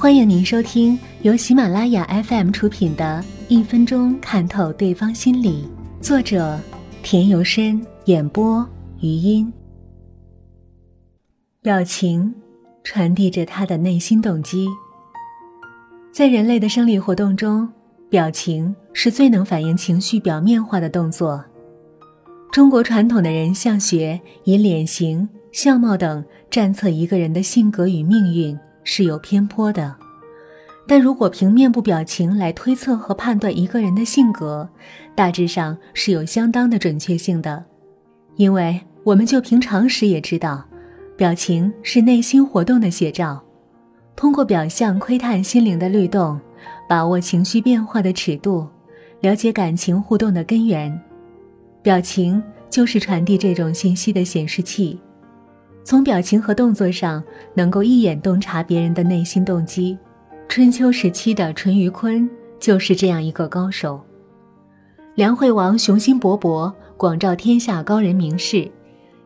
欢迎您收听由喜马拉雅 FM 出品的《一分钟看透对方心理》，作者田由深，演播余音。表情传递着他的内心动机。在人类的生理活动中，表情是最能反映情绪表面化的动作。中国传统的人相学以脸型、相貌等占测一个人的性格与命运。是有偏颇的，但如果凭面部表情来推测和判断一个人的性格，大致上是有相当的准确性的。因为我们就凭常识也知道，表情是内心活动的写照。通过表象窥探心灵的律动，把握情绪变化的尺度，了解感情互动的根源，表情就是传递这种信息的显示器。从表情和动作上，能够一眼洞察别人的内心动机。春秋时期的淳于髡就是这样一个高手。梁惠王雄心勃勃，广召天下高人名士，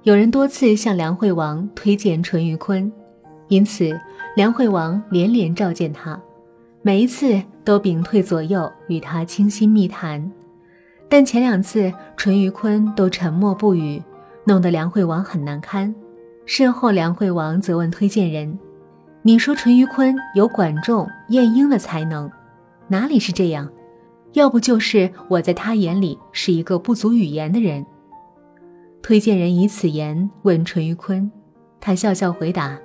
有人多次向梁惠王推荐淳于髡，因此梁惠王连连召见他，每一次都屏退左右与他倾心密谈，但前两次淳于髡都沉默不语，弄得梁惠王很难堪。事后，梁惠王责问推荐人：“你说淳于髡有管仲、晏婴的才能，哪里是这样？要不就是我在他眼里是一个不足语言的人。”推荐人以此言问淳于髡，他笑笑回答：“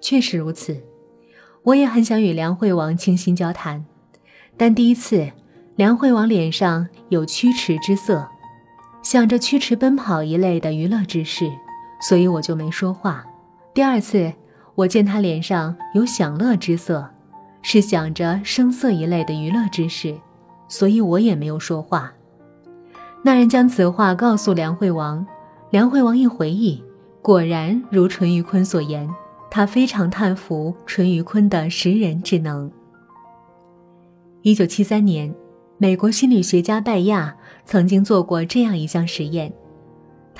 确实如此，我也很想与梁惠王倾心交谈，但第一次，梁惠王脸上有驱驰之色，想着驱驰奔跑一类的娱乐之事。”所以我就没说话。第二次，我见他脸上有享乐之色，是想着声色一类的娱乐之事，所以我也没有说话。那人将此话告诉梁惠王，梁惠王一回忆，果然如淳于髡所言，他非常叹服淳于髡的识人之能。一九七三年，美国心理学家拜亚曾经做过这样一项实验。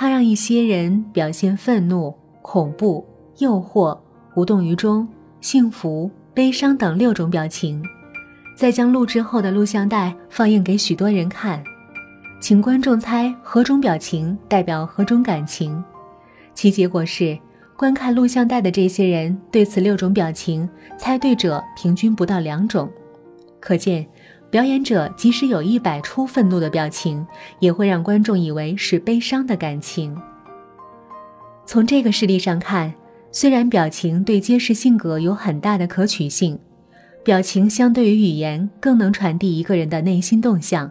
他让一些人表现愤怒、恐怖、诱惑、无动于衷、幸福、悲伤等六种表情，再将录制后的录像带放映给许多人看，请观众猜何种表情代表何种感情。其结果是，观看录像带的这些人对此六种表情猜对者平均不到两种，可见。表演者即使有一百出愤怒的表情，也会让观众以为是悲伤的感情。从这个事例上看，虽然表情对揭示性格有很大的可取性，表情相对于语言更能传递一个人的内心动向，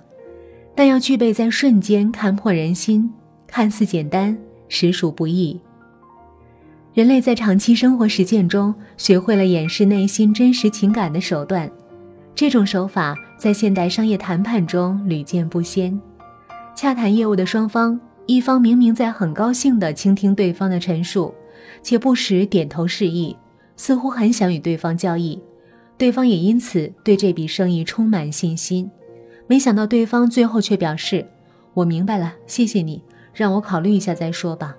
但要具备在瞬间看破人心，看似简单，实属不易。人类在长期生活实践中，学会了掩饰内心真实情感的手段。这种手法在现代商业谈判中屡见不鲜。洽谈业务的双方，一方明明在很高兴地倾听对方的陈述，且不时点头示意，似乎很想与对方交易，对方也因此对这笔生意充满信心。没想到对方最后却表示：“我明白了，谢谢你，让我考虑一下再说吧。”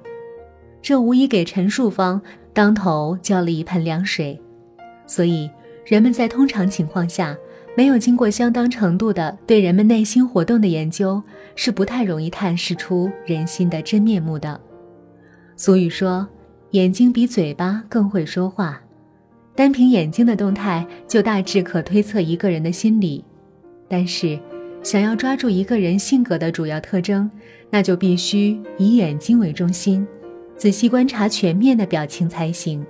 这无疑给陈述方当头浇了一盆凉水。所以，人们在通常情况下。没有经过相当程度的对人们内心活动的研究，是不太容易探视出人心的真面目的。俗语说：“眼睛比嘴巴更会说话。”单凭眼睛的动态就大致可推测一个人的心理。但是，想要抓住一个人性格的主要特征，那就必须以眼睛为中心，仔细观察全面的表情才行。